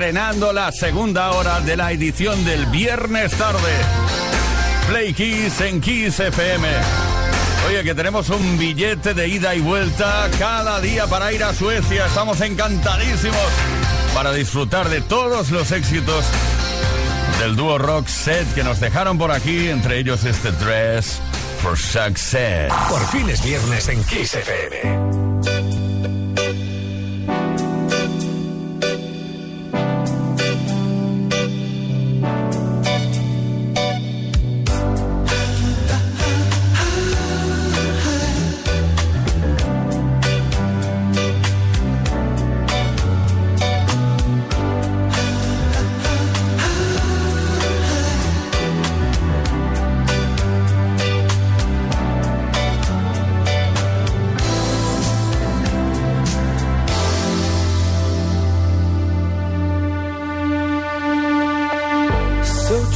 Estrenando la segunda hora de la edición del viernes tarde. Play Kiss en Kiss FM. Oye, que tenemos un billete de ida y vuelta cada día para ir a Suecia. Estamos encantadísimos para disfrutar de todos los éxitos del dúo rock set que nos dejaron por aquí, entre ellos este Dress for Success. Por fin es viernes en Kiss FM.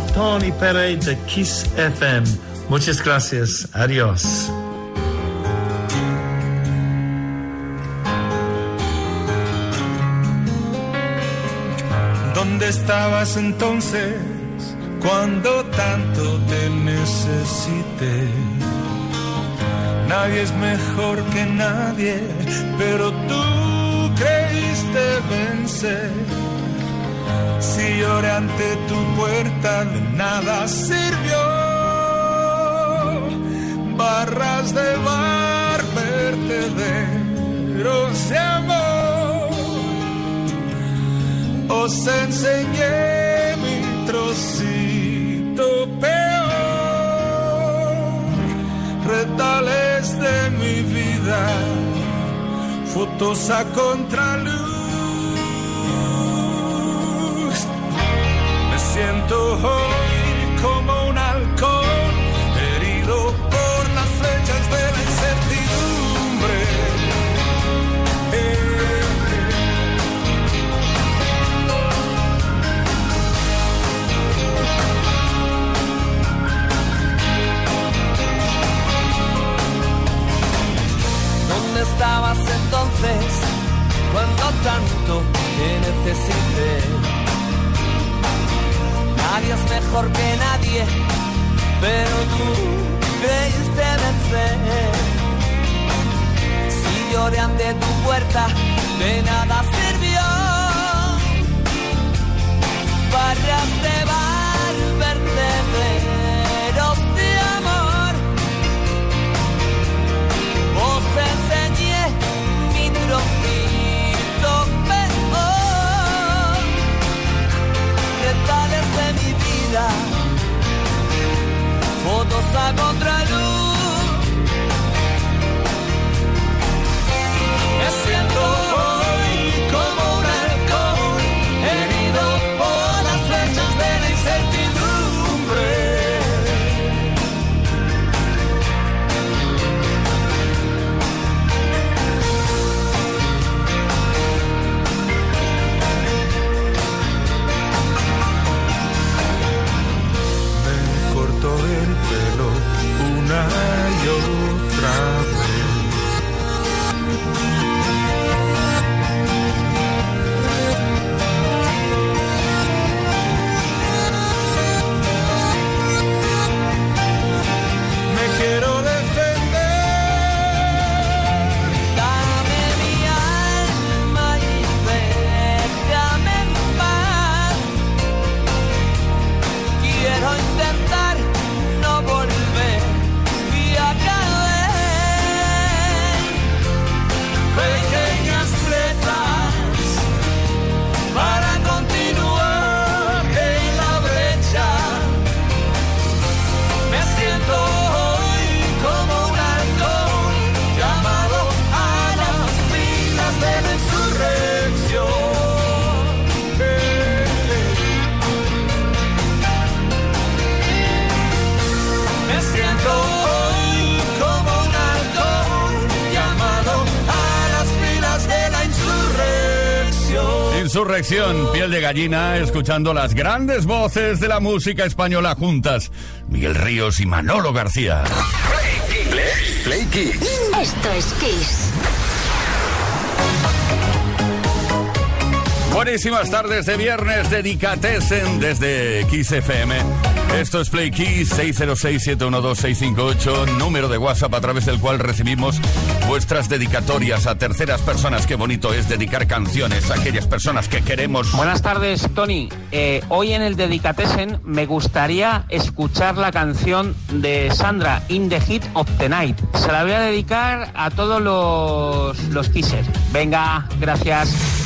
Tony Pérez de Kiss FM. Muchas gracias. Adiós. ¿Dónde estabas entonces cuando tanto te necesité? Nadie es mejor que nadie, pero tú creíste vencer si lloré ante tu puerta, de nada sirvió. Barras de bar, vertederos de amor. Os enseñé mi trocito peor. Retales de mi vida, fotos a contraluz y piel de gallina, escuchando las grandes voces de la música española juntas. Miguel Ríos y Manolo García. Play Kids. Esto es Kiss. Buenísimas tardes de viernes, dedicatesen desde Kiss FM. Esto es Play Kiss 606-712-658, número de WhatsApp a través del cual recibimos vuestras dedicatorias a terceras personas. Qué bonito es dedicar canciones a aquellas personas que queremos. Buenas tardes, Tony. Eh, hoy en el Dedicatesen me gustaría escuchar la canción de Sandra, In the Heat of the Night. Se la voy a dedicar a todos los, los kissers. Venga, gracias.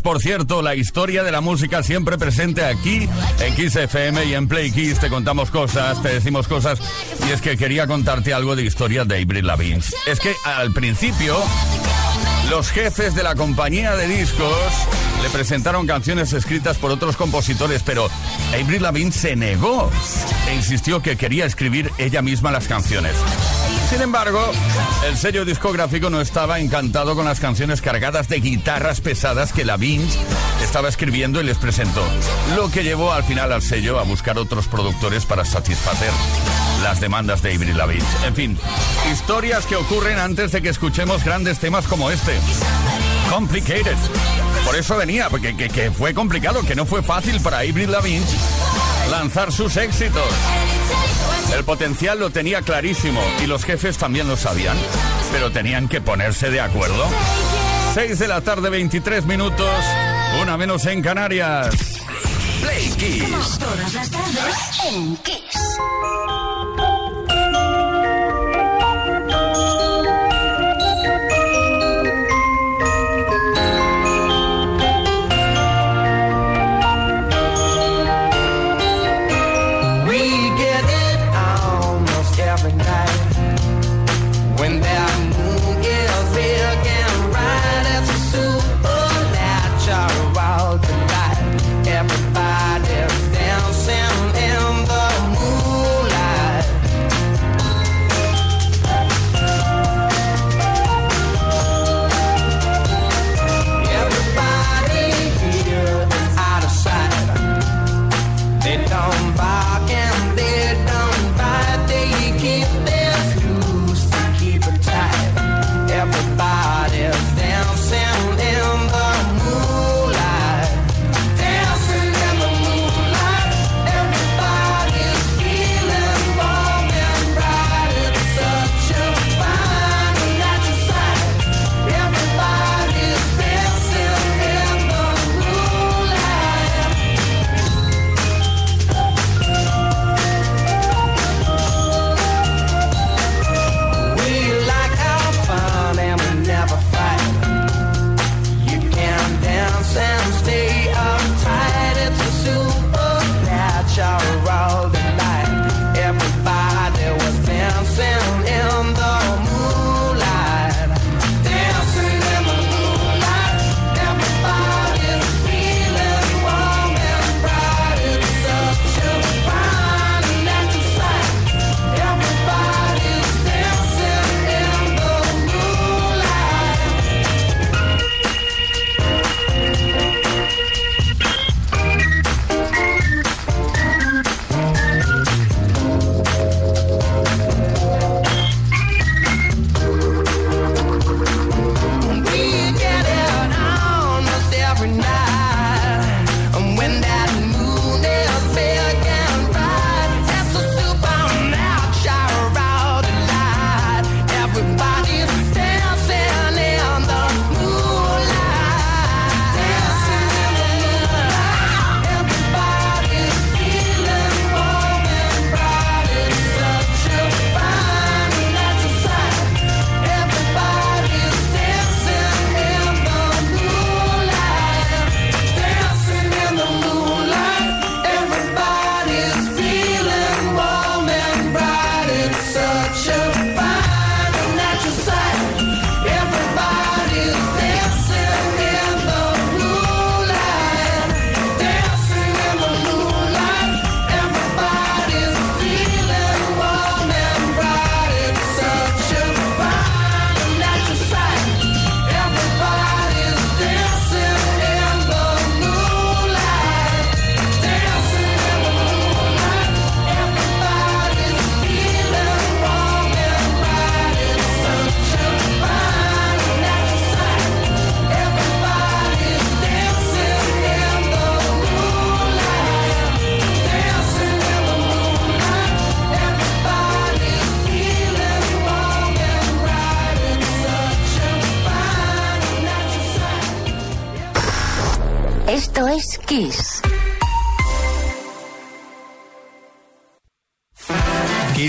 Por cierto, la historia de la música siempre presente aquí en Kiss FM y en Play Kiss. Te contamos cosas, te decimos cosas. Y es que quería contarte algo de historia de Avril Lavigne. Es que al principio, los jefes de la compañía de discos le presentaron canciones escritas por otros compositores, pero Avril Lavigne se negó e insistió que quería escribir ella misma las canciones. Sin embargo, el sello discográfico no estaba encantado con las canciones cargadas de guitarras pesadas que la estaba escribiendo y les presentó, lo que llevó al final al sello a buscar otros productores para satisfacer las demandas de Avril Lavigne. En fin, historias que ocurren antes de que escuchemos grandes temas como este. Complicated. Por eso venía, porque que, fue complicado, que no fue fácil para Avril Lavigne lanzar sus éxitos. El potencial lo tenía clarísimo y los jefes también lo sabían, pero tenían que ponerse de acuerdo. 6 de la tarde, 23 minutos, una menos en Canarias. Play Kiss. Todas las tardes en Kiss.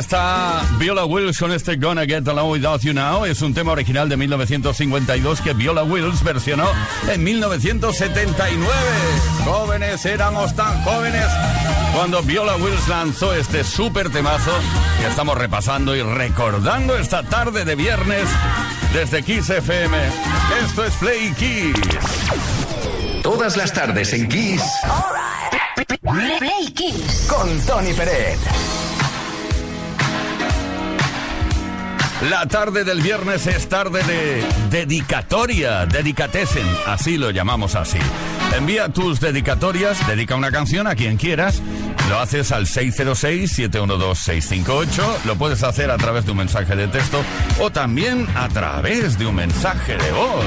Está Viola Wills con este Gonna Get Along Without You Now. Es un tema original de 1952 que Viola Wills versionó en 1979. Jóvenes, éramos tan jóvenes cuando Viola Wills lanzó este súper temazo que estamos repasando y recordando esta tarde de viernes desde Kiss FM. Esto es Play Kiss. Todas las tardes en Kiss Play Kiss. con Tony Peret. La tarde del viernes es tarde de dedicatoria, dedicatesen, así lo llamamos así. Envía tus dedicatorias, dedica una canción a quien quieras, lo haces al 606-712-658, lo puedes hacer a través de un mensaje de texto o también a través de un mensaje de voz.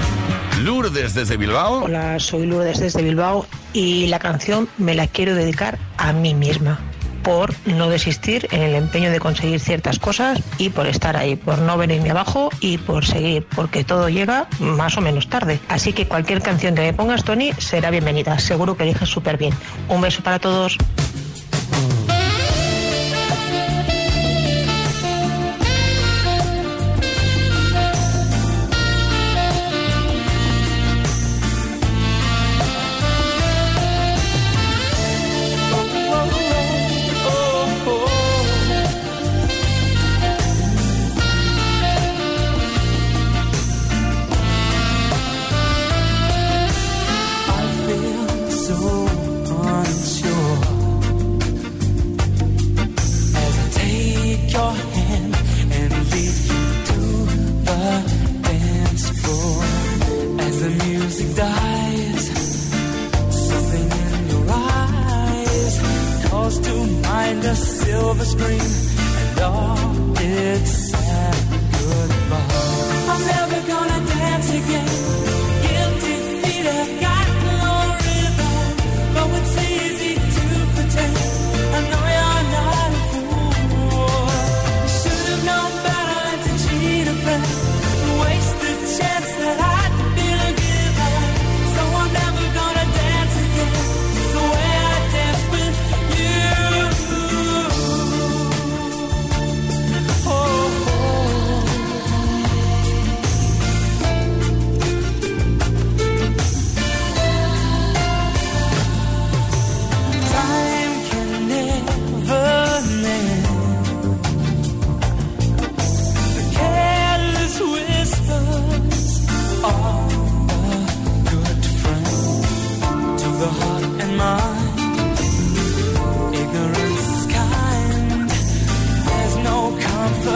Lourdes desde Bilbao. Hola, soy Lourdes desde Bilbao y la canción me la quiero dedicar a mí misma por no desistir en el empeño de conseguir ciertas cosas y por estar ahí, por no venirme abajo y por seguir, porque todo llega más o menos tarde. Así que cualquier canción que me pongas, Tony, será bienvenida. Seguro que eliges súper bien. Un beso para todos.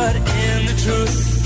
but in the truth.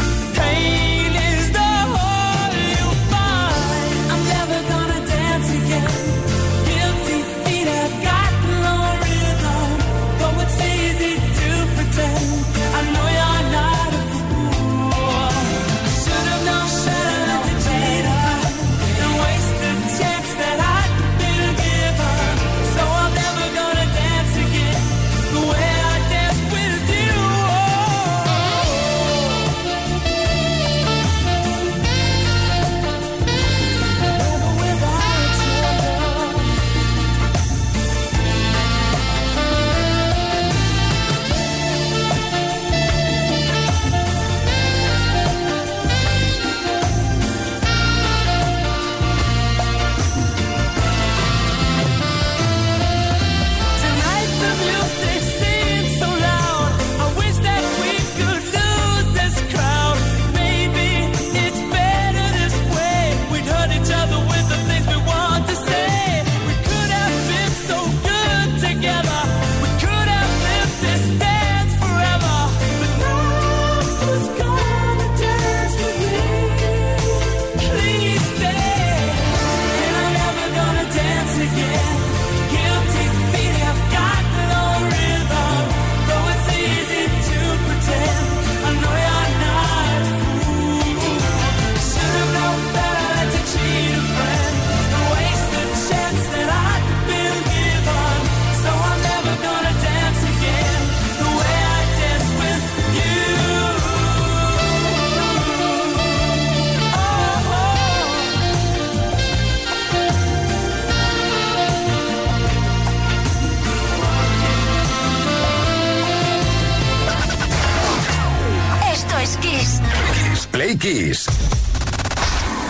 Kiss.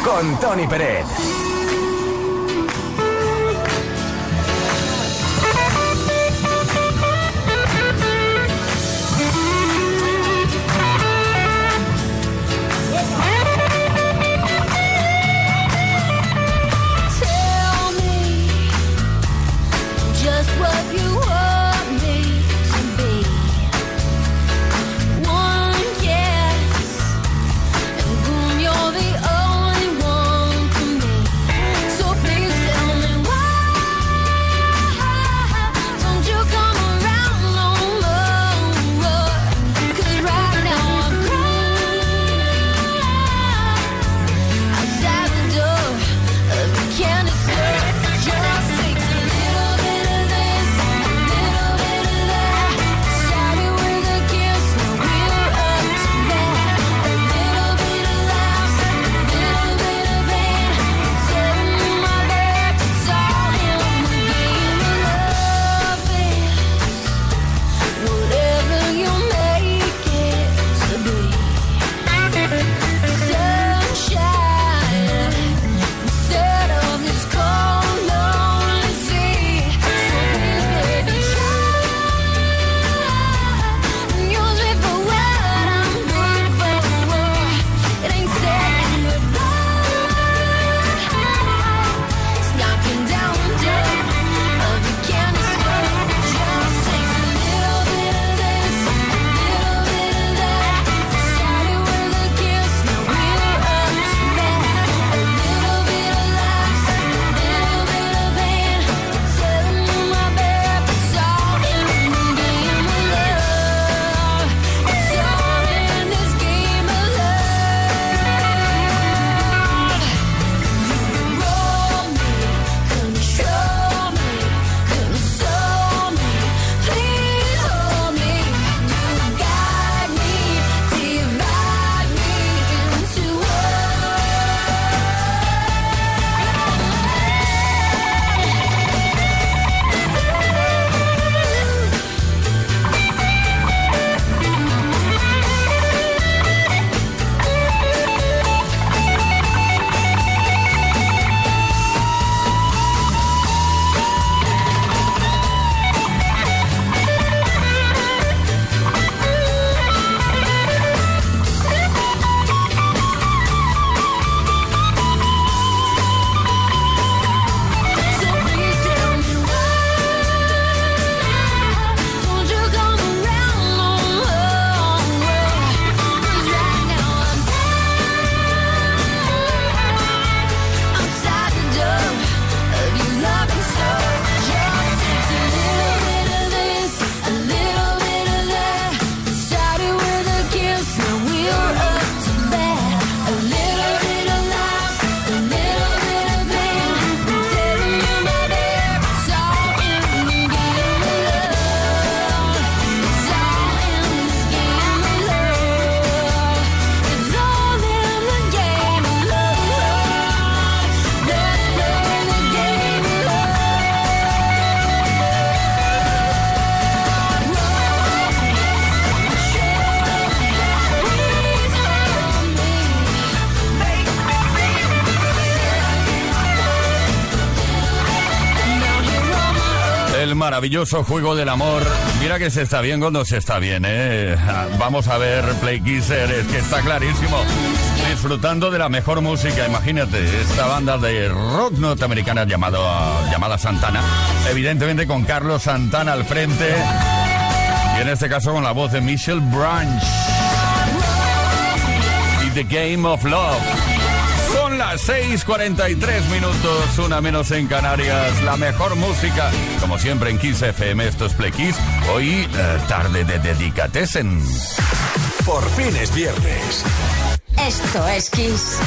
Con Tony Pérez. maravilloso juego del amor. Mira que se está bien cuando se está bien, ¿eh? Ah, vamos a ver, Play Kisser, es que está clarísimo. Disfrutando de la mejor música, imagínate, esta banda de rock norteamericana llamado, llamada Santana, evidentemente con Carlos Santana al frente, y en este caso con la voz de Michelle Branch. Y The Game of Love. Las 6:43 minutos, una menos en Canarias. La mejor música, como siempre en Kiss FM, estos es Play Kiss. Hoy, eh, tarde de Dedicatesen. Por fin es viernes. Esto es Kiss.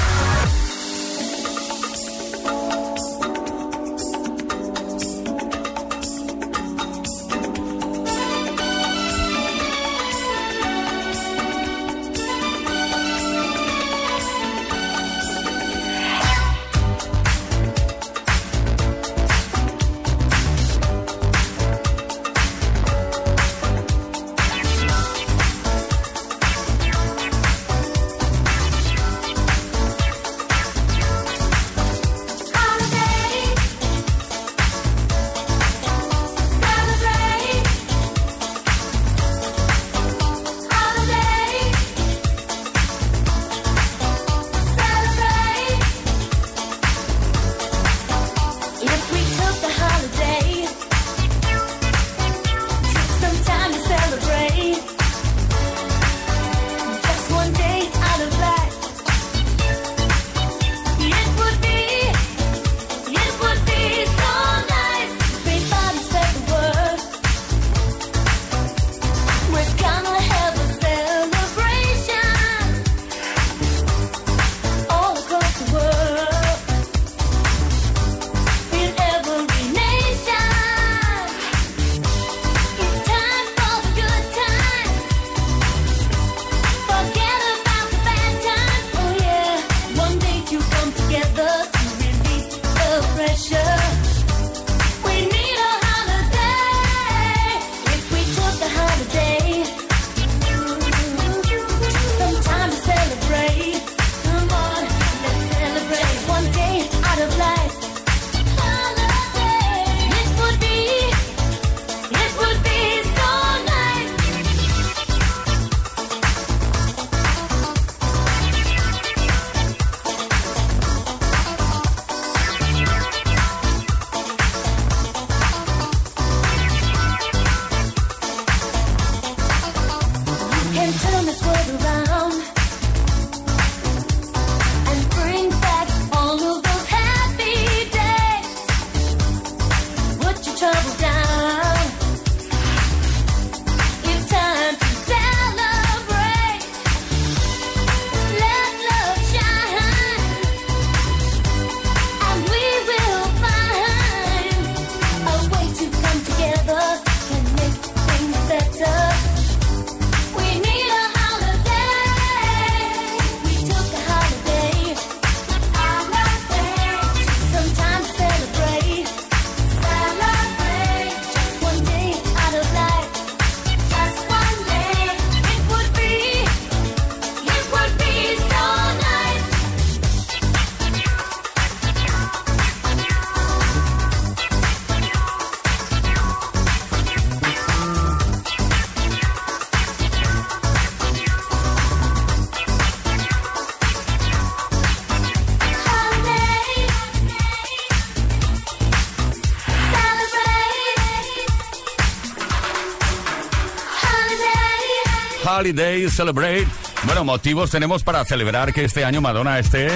Holiday Celebrate. Bueno, motivos tenemos para celebrar que este año Madonna esté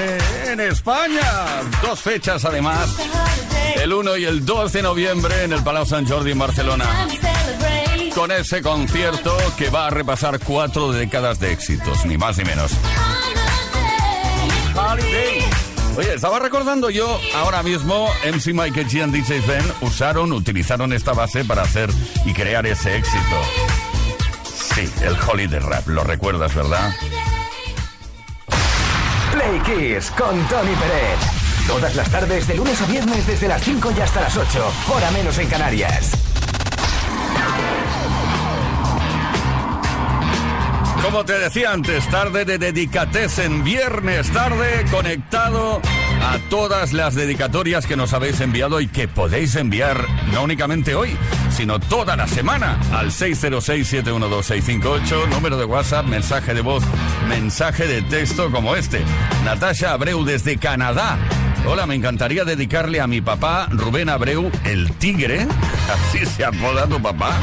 en España. Dos fechas además, el 1 y el 2 de noviembre en el Palau Sant Jordi en Barcelona. Con ese concierto que va a repasar cuatro décadas de éxitos, ni más ni menos. Oye, estaba recordando yo ahora mismo, MC Michael G and DJ Ben usaron, utilizaron esta base para hacer y crear ese éxito. Sí, el Holiday Rap, lo recuerdas, ¿verdad? Play Kiss con Tony Pérez. Todas las tardes, de lunes a viernes, desde las 5 y hasta las 8, hora menos en Canarias. Como te decía antes, tarde de Dedicatesen, viernes tarde, conectado a todas las dedicatorias que nos habéis enviado y que podéis enviar no únicamente hoy, sino toda la semana al 606-712-658, número de WhatsApp, mensaje de voz, mensaje de texto como este. Natasha Abreu desde Canadá. Hola, me encantaría dedicarle a mi papá Rubén Abreu, el tigre, así se apoda tu papá.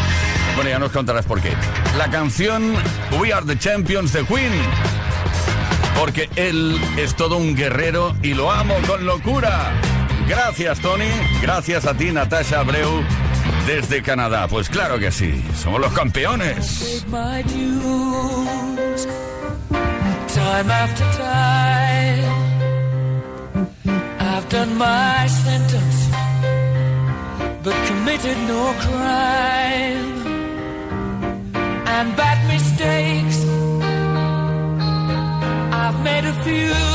Bueno, ya nos contarás por qué. La canción We Are the Champions de Queen. Porque él es todo un guerrero y lo amo con locura. Gracias, Tony. Gracias a ti, Natasha Abreu, desde Canadá. Pues claro que sí, somos los campeones. but committed no crime. And bad mistakes, I've made a few.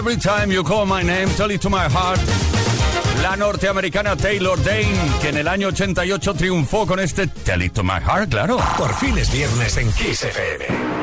Every Time You Call My Name, Tell It To My Heart. La norteamericana Taylor Dane, que en el año 88 triunfó con este Tell It To My Heart, claro. Por fin es viernes en Kiss FM.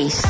Peace.